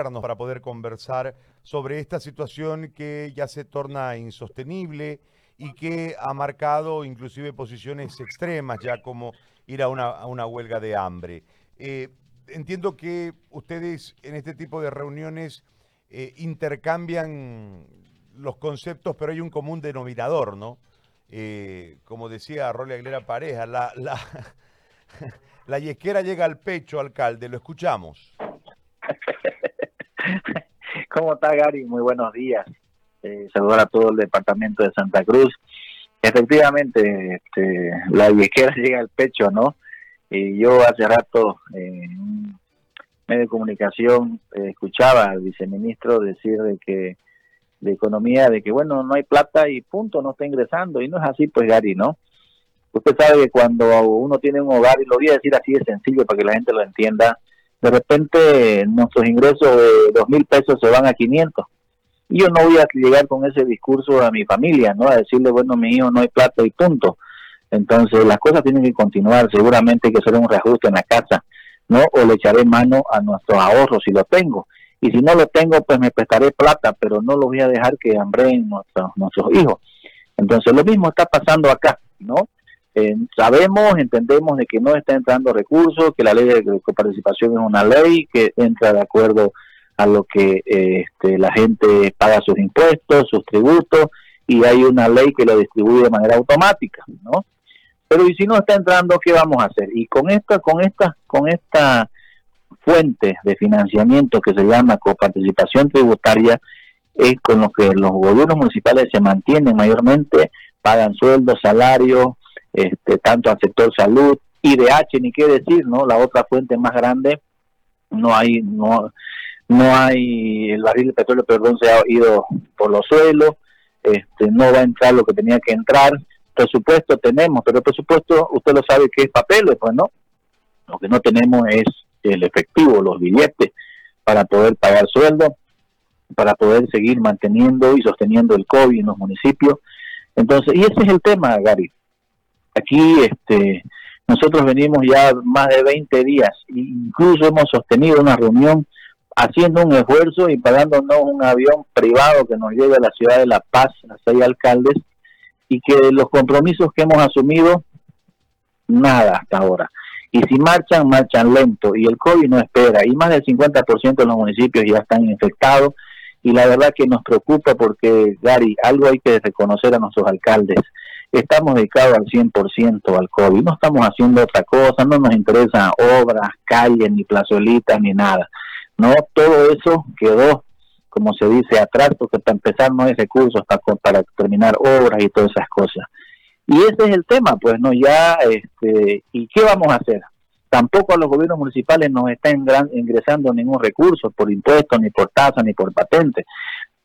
para poder conversar sobre esta situación que ya se torna insostenible y que ha marcado inclusive posiciones extremas, ya como ir a una, huelga de hambre. Eh, entiendo que ustedes en este tipo de reuniones eh, intercambian los conceptos, pero hay un común denominador, ¿no? Eh, como decía Rolly Aguilera Pareja, la, la, la yesquera llega al pecho, alcalde, lo escuchamos. ¿Cómo está Gary? Muy buenos días. Eh, saludar a todo el departamento de Santa Cruz. Efectivamente, este, la viejera llega al pecho, ¿no? Y yo hace rato en un medio de comunicación eh, escuchaba al viceministro decir de que de economía, de que bueno, no hay plata y punto, no está ingresando. Y no es así, pues Gary, ¿no? Usted sabe que cuando uno tiene un hogar, y lo voy a decir así de sencillo para que la gente lo entienda, de repente nuestros ingresos de dos mil pesos se van a 500. Y yo no voy a llegar con ese discurso a mi familia, ¿no? A decirle, bueno, mi hijo no hay plata y punto. Entonces las cosas tienen que continuar, seguramente hay que hacer un reajuste en la casa, ¿no? O le echaré mano a nuestros ahorros si lo tengo. Y si no lo tengo, pues me prestaré plata, pero no lo voy a dejar que hambreen nuestros, nuestros hijos. Entonces lo mismo está pasando acá, ¿no? Eh, sabemos, entendemos de que no está entrando recursos, que la ley de coparticipación es una ley que entra de acuerdo a lo que este, la gente paga sus impuestos, sus tributos, y hay una ley que lo distribuye de manera automática, ¿no? Pero y si no está entrando, ¿qué vamos a hacer? Y con esta, con esta, con esta fuente de financiamiento que se llama coparticipación tributaria, es con lo que los gobiernos municipales se mantienen mayormente, pagan sueldos, salarios, este, tanto al sector salud, IDH, ni qué decir, ¿no? La otra fuente más grande, no hay, no, no hay, el barril de petróleo, perdón, se ha ido por los suelos, este, no va a entrar lo que tenía que entrar, presupuesto tenemos, pero el presupuesto, usted lo sabe que es papel, pues no, lo que no tenemos es el efectivo, los billetes, para poder pagar sueldo, para poder seguir manteniendo y sosteniendo el COVID en los municipios. Entonces, y ese es el tema, Gary. Aquí este, nosotros venimos ya más de 20 días, incluso hemos sostenido una reunión haciendo un esfuerzo y pagándonos un avión privado que nos lleve a la ciudad de La Paz, a seis alcaldes, y que los compromisos que hemos asumido, nada hasta ahora. Y si marchan, marchan lento, y el COVID no espera, y más del 50% de los municipios ya están infectados, y la verdad que nos preocupa porque, Gary, algo hay que reconocer a nuestros alcaldes estamos dedicados al 100% al COVID, no estamos haciendo otra cosa, no nos interesan obras, calles, ni plazolitas, ni nada. No, todo eso quedó, como se dice, atrás, porque para empezar no hay recursos para, terminar obras y todas esas cosas. Y ese es el tema, pues, ¿no? Ya, este, ¿y qué vamos a hacer? Tampoco a los gobiernos municipales nos está ingresando ningún recurso por impuestos, ni por tasa, ni por patente.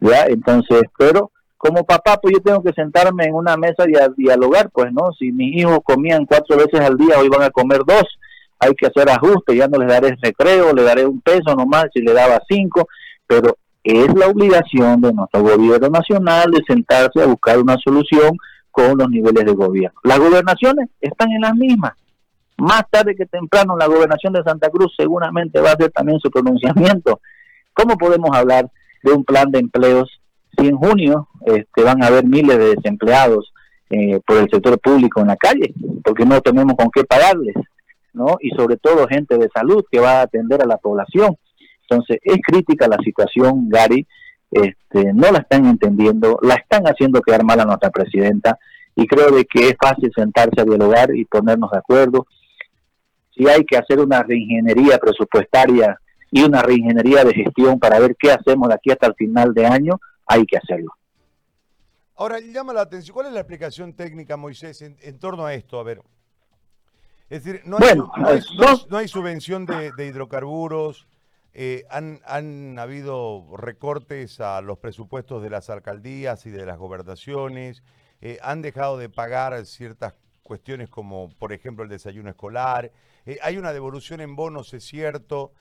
¿ya? Entonces, pero como papá, pues yo tengo que sentarme en una mesa y dialogar, pues, ¿no? Si mis hijos comían cuatro veces al día, hoy van a comer dos, hay que hacer ajustes, ya no les daré recreo, le daré un peso nomás si le daba cinco, pero es la obligación de nuestro gobierno nacional de sentarse a buscar una solución con los niveles de gobierno. Las gobernaciones están en las mismas. Más tarde que temprano la gobernación de Santa Cruz seguramente va a hacer también su pronunciamiento. ¿Cómo podemos hablar de un plan de empleos si en junio este, van a haber miles de desempleados eh, por el sector público en la calle, porque no tenemos con qué pagarles, ¿no? Y sobre todo gente de salud que va a atender a la población. Entonces, es crítica la situación, Gary, este, no la están entendiendo, la están haciendo quedar mal a nuestra presidenta y creo de que es fácil sentarse a dialogar y ponernos de acuerdo. Si hay que hacer una reingeniería presupuestaria y una reingeniería de gestión para ver qué hacemos de aquí hasta el final de año, hay que hacerlo. Ahora, llama la atención, ¿cuál es la explicación técnica, Moisés, en, torno a esto? A ver, es decir, no hay, no, hay, subvención de, hidrocarburos, eh, han, han, habido recortes a los presupuestos de las alcaldías y de las gobernaciones, eh, han dejado de pagar ciertas cuestiones como, por ejemplo, el desayuno escolar, eh, hay una devolución en bonos, es cierto,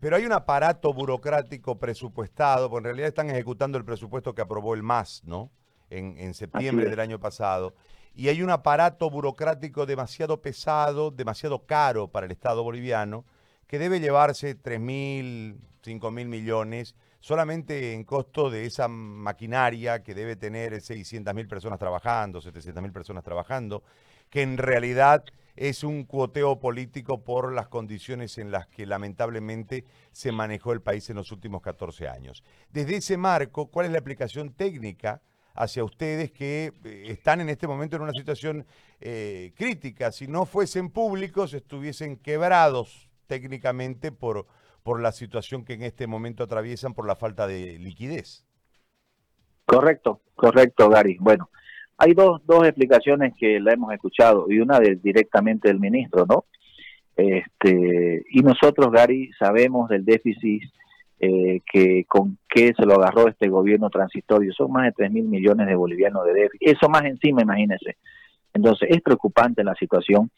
pero hay un aparato burocrático presupuestado, porque en realidad están ejecutando el presupuesto que aprobó el MAS, ¿no? En, septiembre del año pasado. Y hay un aparato burocrático demasiado pesado, demasiado caro para el Estado boliviano, que debe llevarse 3 mil, 5 mil millones, solamente en costo de esa maquinaria que debe tener 600 mil personas trabajando, 700 mil personas trabajando, que en realidad es un cuoteo político por las condiciones en las que lamentablemente se manejó el país en los últimos 14 años. Desde ese marco, ¿cuál es la aplicación técnica hacia ustedes que eh, están en este momento en una situación eh, crítica? Si no fuesen públicos, estuviesen quebrados técnicamente por, por la situación que en este momento atraviesan por la falta de liquidez. Correcto, correcto, Gary. Bueno, hay dos, dos explicaciones que la hemos escuchado y una de, directamente del ministro, ¿no? Este, y nosotros, Gary, sabemos del déficit eh, que con qué se lo agarró este gobierno transitorio. Son más de 3 mil millones de bolivianos de déficit. Eso más encima, imagínense. Entonces, es preocupante la situación.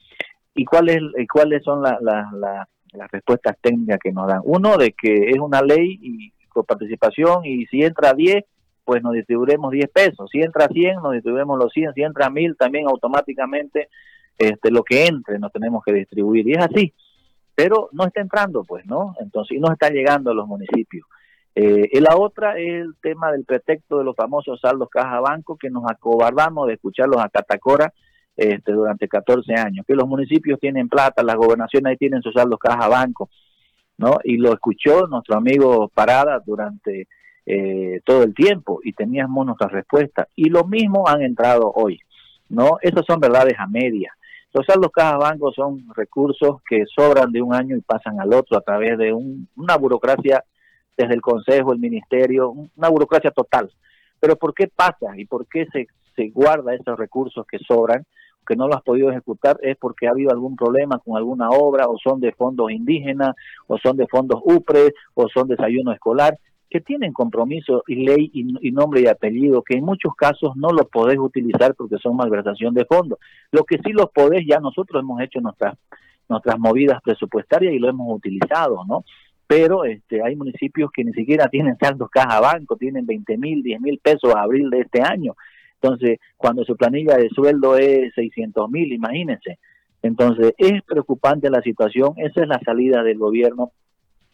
¿Y cuáles cuáles son las respuestas técnicas que nos dan? Uno, de que es una ley y con participación y si entra 10, pues nos distribuiremos 10 pesos. Si entra 100, nos distribuiremos los 100. Si entra 1000, también automáticamente este, lo que entre nos tenemos que distribuir. Y es así. Pero no está entrando, pues, ¿no? Entonces, y no está llegando a los municipios. Eh, y la otra es el tema del pretexto de los famosos saldos caja banco, que nos acobardamos de escucharlos a Catacora este, durante 14 años. Que los municipios tienen plata, las gobernaciones tienen sus saldos caja banco, ¿no? Y lo escuchó nuestro amigo Parada durante eh, todo el tiempo y teníamos nuestra respuesta. Y lo mismo han entrado hoy, ¿no? Esas son verdades a media. Los saldos caja bancos son recursos que sobran de un año y pasan al otro a través de una burocracia desde el Consejo, el Ministerio, una burocracia total. Pero ¿por qué pasa y por qué se, guarda esos recursos que sobran? que no lo has podido ejecutar es porque ha habido algún problema con alguna obra o son de fondos indígenas o son de fondos UPRE o son desayuno escolar que tienen compromiso y ley y, nombre y apellido, que en muchos casos no los podés utilizar porque son malversación de fondos. Lo que sí los podés, ya nosotros hemos hecho nuestras, nuestras movidas presupuestarias y lo hemos utilizado, ¿no? Pero este, hay municipios que ni siquiera tienen saldos caja banco, tienen 20 mil, 10 mil pesos a abril de este año. Entonces, cuando su planilla de sueldo es 600 mil, imagínense. Entonces, es preocupante la situación, esa es la salida del gobierno,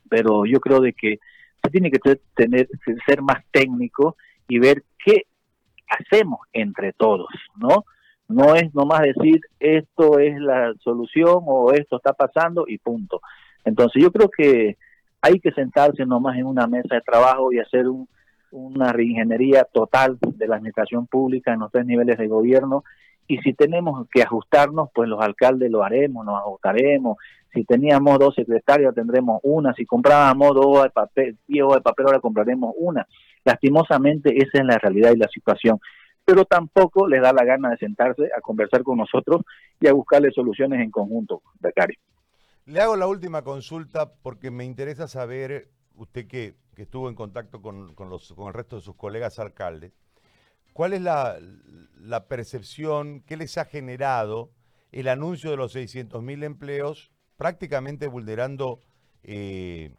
pero yo creo de que tiene que tener, ser más técnico y ver qué hacemos entre todos, ¿no? No es nomás decir esto es la solución o esto está pasando y punto. Entonces yo creo que hay que sentarse nomás en una mesa de trabajo y hacer una reingeniería total de la administración pública en los tres niveles de gobierno y si tenemos que ajustarnos, pues los alcaldes lo haremos, nos ajustaremos. Si teníamos dos secretarias, tendremos una. Si comprábamos dos de papel, diez de papel, ahora compraremos una. Lastimosamente, esa es la realidad y la situación. Pero tampoco les da la gana de sentarse a conversar con nosotros y a buscarle soluciones en conjunto, Becari. Le hago la última consulta porque me interesa saber, usted que, estuvo en contacto con, los, con el resto de sus colegas alcaldes, ¿Cuál es la, percepción que les ha generado el anuncio de los 600.000 empleos prácticamente vulnerando eh,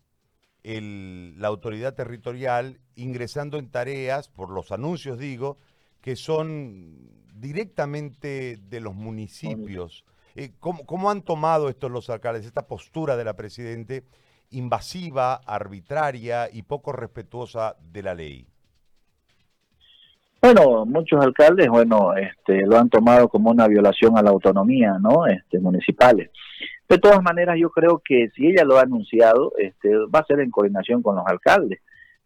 la autoridad territorial, ingresando en tareas, por los anuncios digo, que son directamente de los municipios? Eh, ¿cómo, ¿Cómo han tomado estos los alcaldes, esta postura de la Presidente invasiva, arbitraria y poco respetuosa de la ley? Bueno, muchos alcaldes, bueno, este, lo han tomado como una violación a la autonomía, ¿no? Este, municipales. De todas maneras, yo creo que si ella lo ha anunciado, este, va a ser en coordinación con los alcaldes.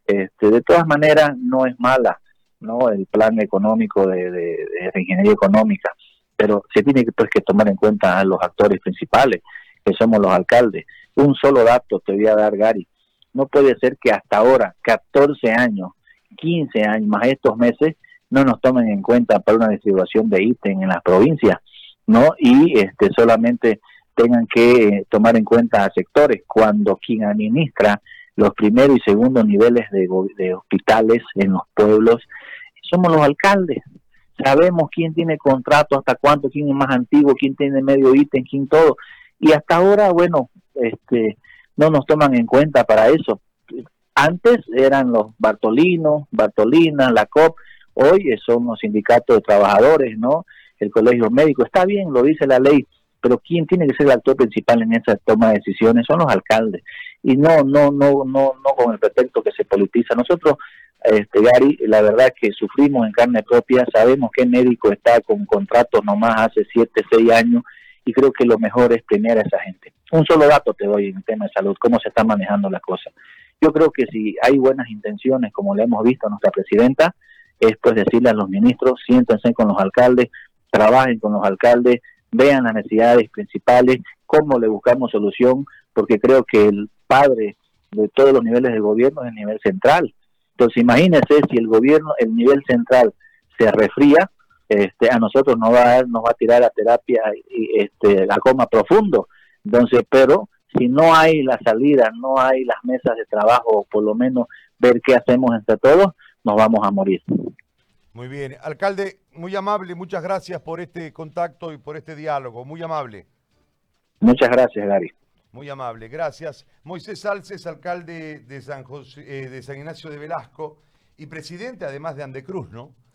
Este, de todas maneras, no es mala, ¿no? El plan económico de, de, ingeniería económica, pero se tiene que, pues, que tomar en cuenta a los actores principales, que somos los alcaldes. Un solo dato te voy a dar, Gary. No puede ser que hasta ahora, 14 años, 15 años más estos meses, no nos tomen en cuenta para una distribución de ítem en las provincias, ¿no? Y este, solamente tengan que tomar en cuenta a sectores cuando quien administra los primeros y segundos niveles de, hospitales en los pueblos somos los alcaldes. Sabemos quién tiene contrato, hasta cuánto, quién es más antiguo, quién tiene medio ítem, quién todo. Y hasta ahora, bueno, este, no nos toman en cuenta para eso. Antes eran los Bartolinos, Bartolina, la COP, Hoy son los sindicatos de trabajadores, ¿no? El colegio médico. Está bien, lo dice la ley, pero quien tiene que ser el actor principal en esa toma de decisiones son los alcaldes. Y no no no no no con el pretexto que se politiza. Nosotros este Gary la verdad que sufrimos en carne propia sabemos que el médico está con contratos nomás hace siete seis años y creo que lo mejor es premiar a esa gente. Un solo dato te doy en el tema de salud cómo se está manejando la cosa yo creo que si hay buenas intenciones como le hemos visto a nuestra presidenta es pues decirle a los ministros siéntense con los alcaldes trabajen con los alcaldes vean las necesidades principales, cómo le buscamos solución, porque creo que el padre de todos los niveles de gobierno es el nivel central. Entonces imagínense si el gobierno, el nivel central se refría, este, a nosotros nos va a nos va a tirar a terapia y este, a coma profundo. Entonces, pero si no hay la salida, no hay las mesas de trabajo, por lo menos ver qué hacemos entre todos, nos vamos a morir. Muy bien. Alcalde, muy amable, muchas gracias por este contacto y por este diálogo. Muy amable. Muchas gracias, Gary. Muy amable, gracias. Moisés Salces, alcalde de San, José, eh, de San Ignacio de Velasco y presidente además de Andecruz, ¿no?